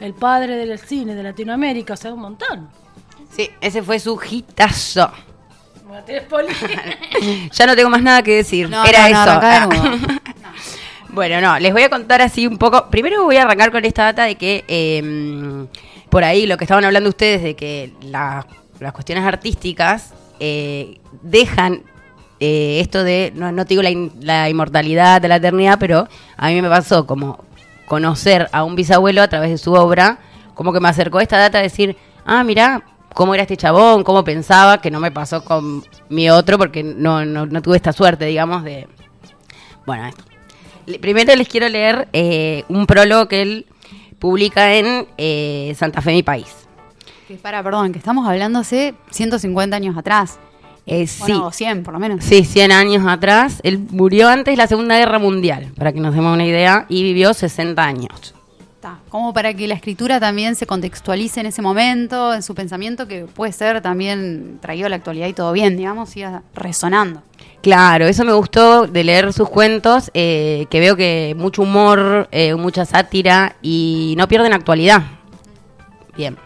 el padre del cine de Latinoamérica, o sea, un montón. Sí, ese fue su hitazo. Ya no tengo más nada que decir. No, Era no, no, eso. bueno, no, les voy a contar así un poco. Primero voy a arrancar con esta data de que eh, por ahí lo que estaban hablando ustedes de que la- las cuestiones artísticas eh, dejan eh, esto de, no, no te digo la, in- la inmortalidad de la eternidad, pero a mí me pasó como conocer a un bisabuelo a través de su obra, como que me acercó esta data a decir, ah, mira cómo era este chabón, cómo pensaba, que no me pasó con mi otro, porque no, no, no tuve esta suerte, digamos, de... Bueno, esto. Primero les quiero leer eh, un prólogo que él publica en eh, Santa Fe, mi país. Que para, perdón, que estamos hablando hace 150 años atrás. Eh, sí, Bueno, 100 por lo menos. sí, 100 años atrás. Él murió antes de la Segunda Guerra Mundial, para que nos demos una idea, y vivió 60 años. Está, Como para que la escritura también se contextualice en ese momento, en su pensamiento, que puede ser también traído a la actualidad y todo bien, digamos, siga resonando. Claro, eso me gustó de leer sus cuentos, eh, que veo que mucho humor, eh, mucha sátira y no pierden actualidad. Bien,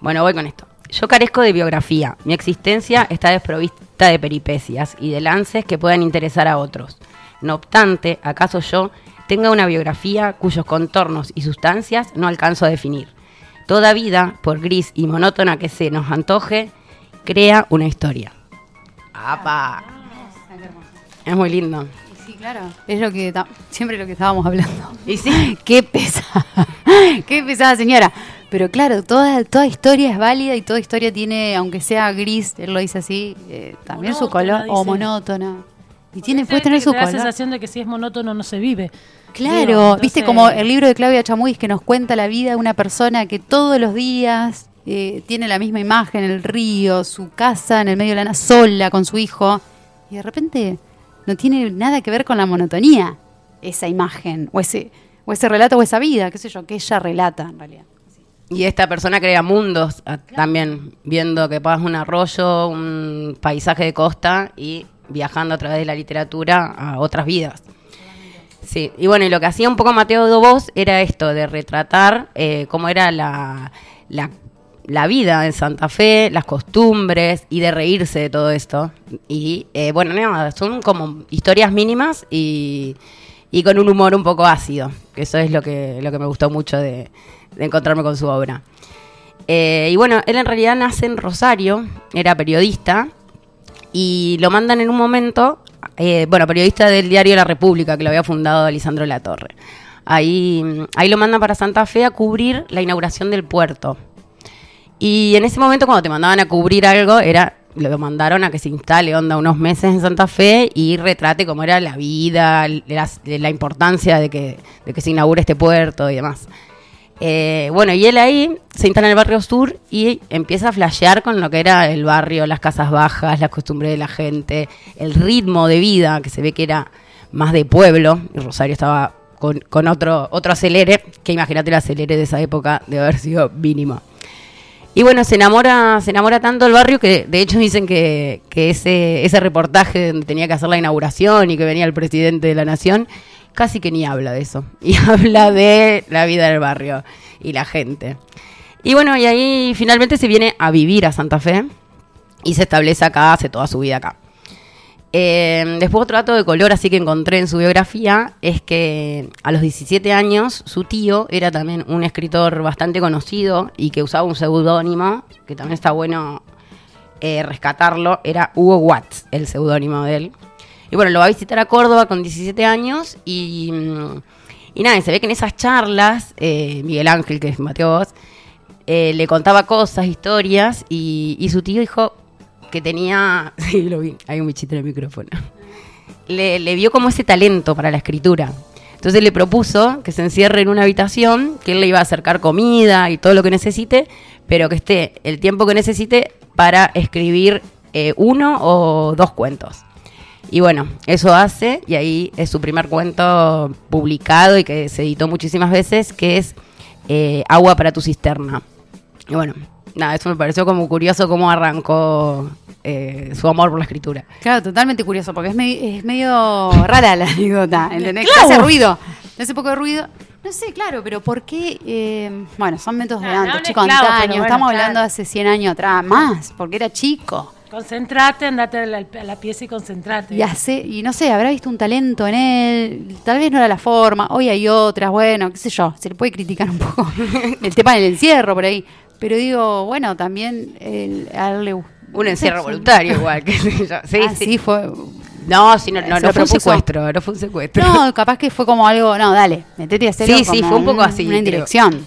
bueno, voy con esto. Yo carezco de biografía. Mi existencia está desprovista de peripecias y de lances que puedan interesar a otros. No obstante, ¿acaso yo tenga una biografía cuyos contornos y sustancias no alcanzo a definir? Toda vida, por gris y monótona que se nos antoje, crea una historia. ¡Apa! Es muy lindo. Sí, claro. Es lo que siempre lo que estábamos hablando. Y sí, Qué pesada. Qué pesada señora. Pero claro, toda, toda historia es válida y toda historia tiene, aunque sea gris, él lo dice así, eh, también su color, o monótona. Y tiene, puede tener su da la color. sensación de que si es monótono no se vive. Claro, Digo, viste como el libro de Claudia Chamuis que nos cuenta la vida de una persona que todos los días eh, tiene la misma imagen, el río, su casa en el medio de la nada, sola con su hijo, y de repente no tiene nada que ver con la monotonía esa imagen, o ese, o ese relato, o esa vida, qué sé yo, que ella relata en realidad. Y esta persona crea mundos a- también, viendo que pasa un arroyo, un paisaje de costa y viajando a través de la literatura a otras vidas. Sí, y bueno, y lo que hacía un poco Mateo Dobos era esto, de retratar eh, cómo era la, la, la vida en Santa Fe, las costumbres y de reírse de todo esto. Y eh, bueno, nada, son como historias mínimas y, y con un humor un poco ácido, que eso es lo que, lo que me gustó mucho de, encontrarme con su obra. Eh, y bueno, él en realidad nace en Rosario, era periodista, y lo mandan en un momento, eh, bueno, periodista del diario La República, que lo había fundado Lisandro Latorre. Ahí, ahí lo mandan para Santa Fe a cubrir la inauguración del puerto. Y en ese momento cuando te mandaban a cubrir algo, era lo mandaron a que se instale onda unos meses en Santa Fe y retrate cómo era la vida, la, la importancia de que, de que se inaugure este puerto y demás. Eh, bueno, y él ahí se instala en el barrio sur y empieza a flashear con lo que era el barrio, las casas bajas, las costumbres de la gente, el ritmo de vida, que se ve que era más de pueblo, y Rosario estaba con, con otro, otro acelere, que imagínate el acelere de esa época de haber sido mínimo. Y bueno, se enamora, se enamora tanto del barrio que de hecho dicen que, que ese, ese reportaje donde tenía que hacer la inauguración y que venía el presidente de la nación, casi que ni habla de eso. Y habla de la vida del barrio y la gente. Y bueno, y ahí finalmente se viene a vivir a Santa Fe y se establece acá, hace toda su vida acá. Eh, después otro dato de color así que encontré en su biografía es que a los 17 años su tío era también un escritor bastante conocido y que usaba un seudónimo, que también está bueno eh, rescatarlo, era Hugo Watts, el seudónimo de él. Y bueno, lo va a visitar a Córdoba con 17 años y, nada, se ve que en esas charlas, eh, Miguel Ángel, que es Mateo Vos, eh, le contaba cosas, historias y su tío dijo que tenía, sí, lo vi, hay un bichito en el micrófono, le, le vio como ese talento para la escritura. Entonces le propuso que se encierre en una habitación, que él le iba a acercar comida y todo lo que necesite, pero que esté el tiempo que necesite para escribir eh, uno o dos cuentos. Y bueno, eso hace, y ahí es su primer cuento publicado y que se editó muchísimas veces, que es eh, Agua para tu cisterna. Y bueno, nada, eso me pareció como curioso cómo arrancó eh, su amor por la escritura. Claro, totalmente curioso, porque es, me- es medio rara la anécdota, ¿entendés? Claro. Hace ruido, hace poco de ruido. No sé, claro, pero ¿por qué? eh, bueno, son métodos de no antes, hables chicos, bueno, Estamos claro. hablando de hace 100 años atrás, más, porque era chico. Concentrate, andate a la, a la pieza y concentrate. Y, hace, y no sé, habrá visto un talento en él, tal vez no era la forma, hoy hay otras, bueno, qué sé yo, se le puede criticar un poco el tema del encierro por ahí. Pero digo, bueno, también el, a él le gust- Un encierro voluntario igual. Sí, ah, sí. sí, fue. No, sí, no, no, no fue un secuestro, no fue un secuestro. No, capaz que fue como algo, no, dale, metete a hacerlo Sí, sí, como fue un poco así, Una indirección.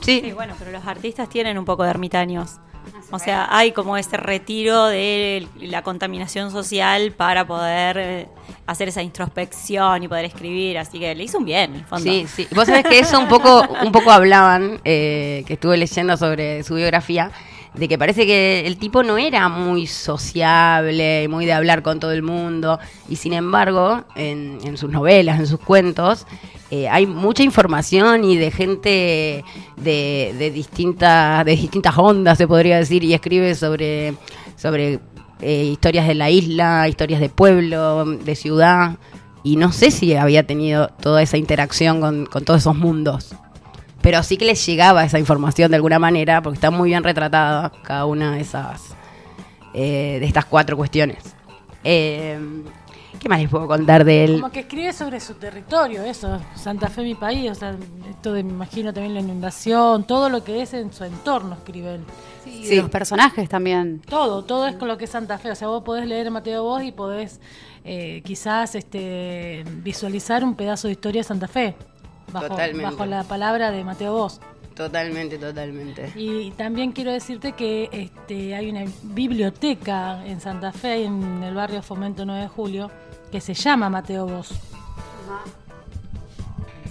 Sí, Sí, bueno, pero los artistas tienen un poco de ermitaños. O sea, hay como ese retiro de la contaminación social para poder eh, hacer esa introspección y poder escribir. Así que le hizo un bien, en el fondo. Sí, sí. Vos sabés que eso un poco, un poco hablaban, eh, que estuve leyendo sobre su biografía, de que parece que el tipo no era muy sociable, muy de hablar con todo el mundo, y sin embargo, en, en sus novelas, en sus cuentos, eh, hay mucha información y de gente de, distintas, de distintas ondas, se podría decir, y escribe sobre, sobre eh, historias de la isla, historias de pueblo, de ciudad, y no sé si había tenido toda esa interacción con, con todos esos mundos. Pero sí que les llegaba esa información de alguna manera, porque está muy bien retratada cada una de esas eh, de estas cuatro cuestiones. Eh, ¿Qué más les puedo contar de él? Como que escribe sobre su territorio, eso, Santa Fe mi país, o sea, esto de, me imagino también la inundación, todo lo que es en su entorno escribe él. Sí. los personajes también. Todo, todo es con lo que es Santa Fe, o sea, vos podés leer Mateo Vos y podés eh, quizás este, visualizar un pedazo de historia de Santa Fe, bajo, Totalmente. bajo la palabra de Mateo Vos. Totalmente, totalmente. Y también quiero decirte que este, hay una biblioteca en Santa Fe, en el barrio Fomento 9 de Julio, que se llama Mateo Vos.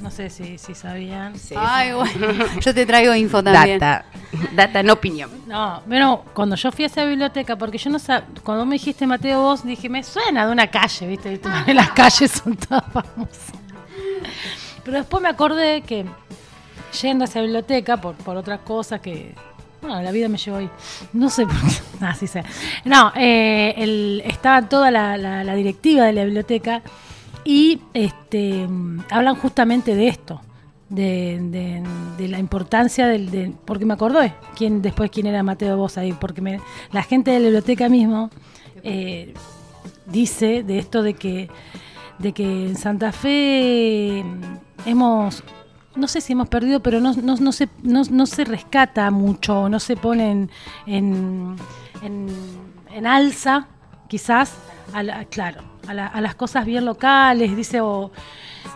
No sé si, si sabían. Sí, Ay, bueno, yo te traigo info también. Data, data, no opinión. No, bueno, cuando yo fui a esa biblioteca, porque yo no sabía, cuando me dijiste Mateo Vos, dije, me suena de una calle, ¿viste? ¿Viste? Las calles son todas famosas. Pero después me acordé que yendo a esa biblioteca, por, por otras cosas que, bueno, la vida me llevó ahí. No sé por qué, así sé. No, eh, el- estaba toda la, la- la directiva de la biblioteca y este, hablan justamente de esto. De, de- de la importancia del, de- porque me acordé quién después quién era Mateo Vos ahí porque me- la gente de la biblioteca mismo eh, dice de esto de que de que en Santa Fe hemos no sé si hemos perdido pero no, no, no se no, no se rescata mucho no se pone en en, en, en alza quizás a la- claro a, la- a las cosas bien locales dice o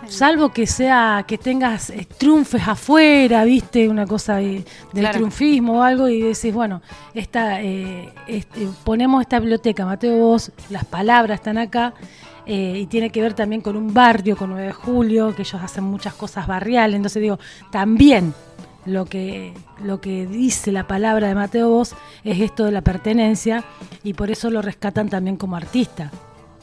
salvo que sea que tengas eh, triunfes afuera viste una cosa de- del Claro. triunfismo o algo y decís bueno esta eh, este, ponemos esta biblioteca Mateo Vos las palabras están acá eh, y tiene que ver también con un barrio con 9 de julio que ellos hacen muchas cosas barriales entonces digo también lo que lo que dice la palabra de Mateo Vos es esto de la pertenencia y por eso lo rescatan también como artista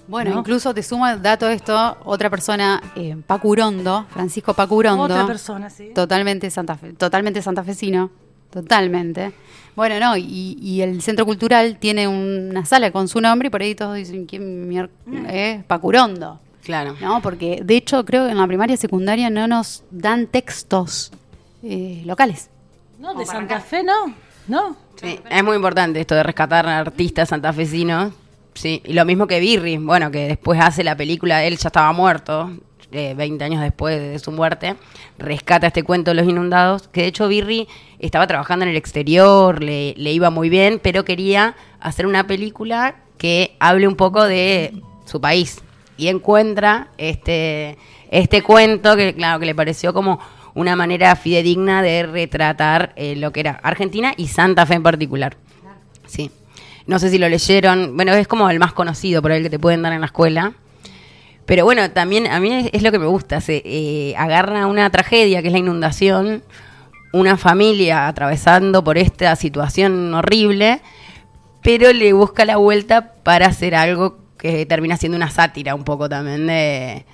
Bueno, ¿no? incluso te suma dato esto, otra persona, eh, Pacurondo, Francisco Pacurondo. otra persona sí Totalmente, Santa Fe- totalmente santafesino. Totalmente. Bueno, no, y, y el Centro Cultural tiene una sala con su nombre y por ahí todos dicen, ¿quién mier- es Pacurondo? Claro. ¿No? Porque de hecho creo que en la primaria y secundaria no nos dan textos eh, locales. no de Santa Fe no no Sí, es muy importante esto de rescatar a artistas santafesinos. Sí, y lo mismo que Birri, bueno, que después hace la película, él ya estaba muerto, eh, 20 años después de su muerte, rescata este cuento de los inundados, que de hecho Birri estaba trabajando en el exterior, le, le iba muy bien, pero quería hacer una película que hable un poco de su país. Y encuentra este, este cuento que, claro, que le pareció como una manera fidedigna de retratar eh, lo que era Argentina y Santa Fe en particular. Sí. No sé si lo leyeron. Bueno, es como el más conocido por el que te pueden dar en la escuela. Pero bueno, también a mí es, lo que me gusta. Se eh, agarra una tragedia que es la inundación, una familia atravesando por esta situación horrible, pero le busca la vuelta para hacer algo que termina siendo una sátira un poco también de,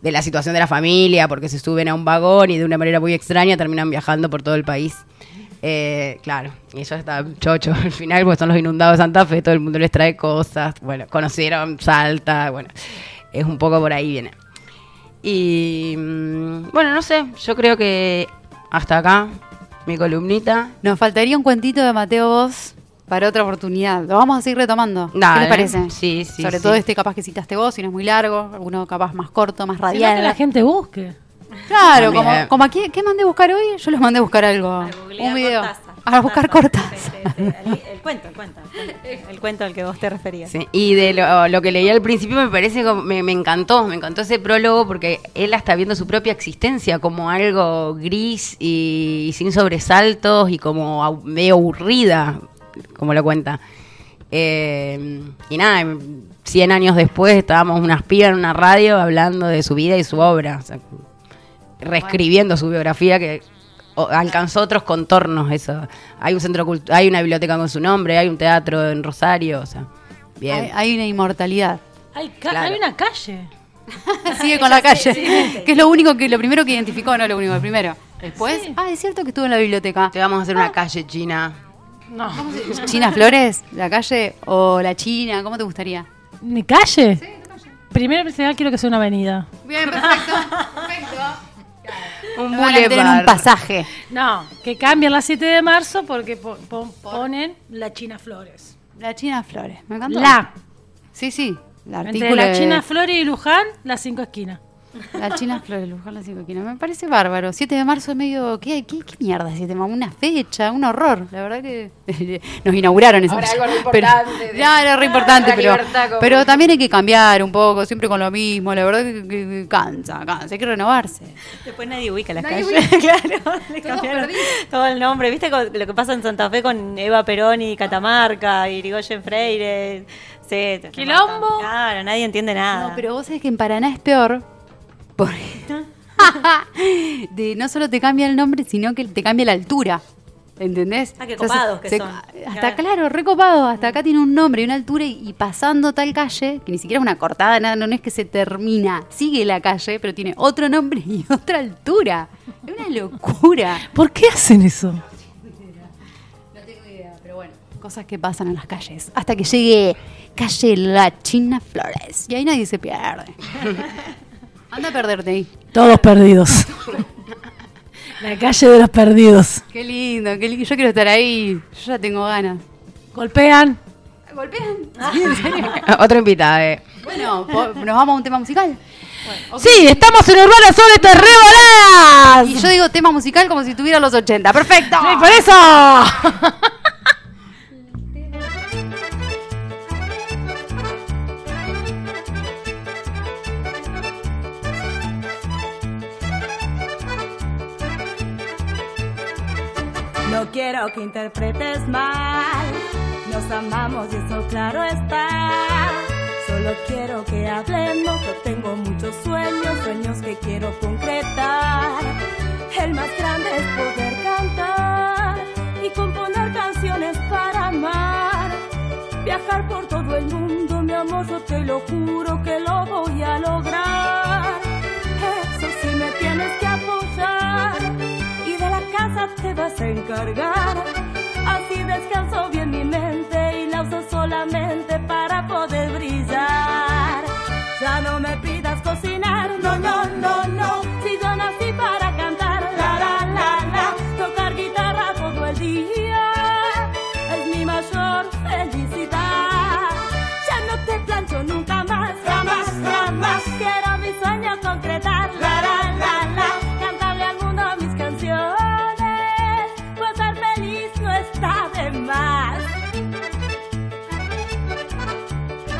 de la situación de la familia, porque se suben a un vagón y de una manera muy extraña terminan viajando por todo el país. Eh, claro, y eso está chocho al final, pues son los inundados de Santa Fe, todo el mundo les trae cosas, bueno, conocieron Salta, bueno, es un poco por ahí viene. Y mm, bueno, no sé, yo creo que hasta acá mi columnita. Nos faltaría un cuentito de Mateo Vos para otra oportunidad. Lo vamos a seguir retomando. ¿Qué les parece? Sí, sí, Sobre sí. todo este capaz que citaste vos, si no es muy largo, alguno capaz más corto, más radial. que la gente busque. Claro, También. como, como aquí, ¿qué mandé a buscar hoy? Yo les mandé a buscar algo. A Un video. A buscar Cortázar. cortas. El, el cuento, el cuento. El cuento al que vos te referías. Sí, Y de lo, lo que leí al principio me parece me, me encantó, me encantó ese prólogo porque él está viendo su propia existencia como algo gris y, y sin sobresaltos y como medio aburrida, como lo cuenta. Eh, y nada, 100 años después estábamos unas pibas en una radio hablando de su vida y su obra, o sea, reescribiendo su biografía que alcanzó otros contornos eso. Hay un centro cult- hay una biblioteca con su nombre, hay un teatro en Rosario, o sea, bien. Hay, hay una inmortalidad. Hay, ca- Claro. hay una calle. Sigue con la calle. que es lo único que, lo primero que identificó, no lo único, el primero. Después, Sí. ah, es cierto que estuvo en la biblioteca. Te vamos a hacer una calle china. No. ¿China Flores? ¿La calle? ¿O la China? ¿Cómo te gustaría? ¿Mi calle? Primero principal quiero que sea una avenida. Bien, perfecto. perfecto. Un van a un pasaje. No, que cambien la 7 de marzo porque po- po- ponen la China Flores. La China Flores. Me encantó. La. Sí, sí. La Entre la de- China Flores y Luján, las cinco esquinas. La China Flores, Luján, la cinco esquinas. Me parece bárbaro. 7 de marzo es medio... ¿Qué, qué, qué mierda 7 de marzo? Una fecha, un horror. La verdad que nos inauguraron esa Ahora fecha. algo re Pero- importante de- Ya, era re importante, pero, libertad como- pero también hay que cambiar un poco, siempre con lo mismo. La verdad que, que- que cansa, cansa. Hay que renovarse. Después nadie ubica las Nadie calles. claro, le cambiaron todo el nombre. ¿Viste lo que pasa en Santa Fe con Eva Perón y Catamarca y Irigoyen Freire? Sí, Quilombo. Claro, nadie entiende nada. No, pero vos sabés que en Paraná es peor. De, no solo te cambia el nombre, sino que te cambia la altura. ¿Entendés? Ah, qué O sea, copados que se- son. Hasta Claro. claro, recopado. Hasta acá tiene un nombre y una altura y, y pasando tal calle, que ni siquiera es una cortada, nada, no es que se termina. Sigue la calle, pero tiene otro nombre y otra altura. Es una locura. ¿Por qué hacen eso? No tengo idea, pero bueno. Cosas que pasan en las calles. Hasta que llegue calle La China Flores. Y ahí nadie se pierde. Anda a perderte ahí. Todos perdidos. La calle de los perdidos. Qué lindo, qué lindo. Yo quiero estar ahí. Yo ya tengo ganas. Golpean. ¿Golpean? ¿Sí, en serio? Otro invitado. eh. Bueno, nos vamos a un tema musical. Sí, estamos en Urbana Sol, reboladas. Y yo digo tema musical como si tuviera los 80. ¡Perfecto! Sí, por eso. que interpretes mal, nos amamos y eso claro está. Solo quiero que hablemos, yo tengo muchos sueños, sueños que quiero concretar. El más grande es poder cantar y componer canciones para amar. Viajar por todo el mundo, mi amor, yo te lo juro que lo voy a lograr. Vas a encargar. Así descanso bien mi mente y la uso solamente para poder brillar. Ya no me pidas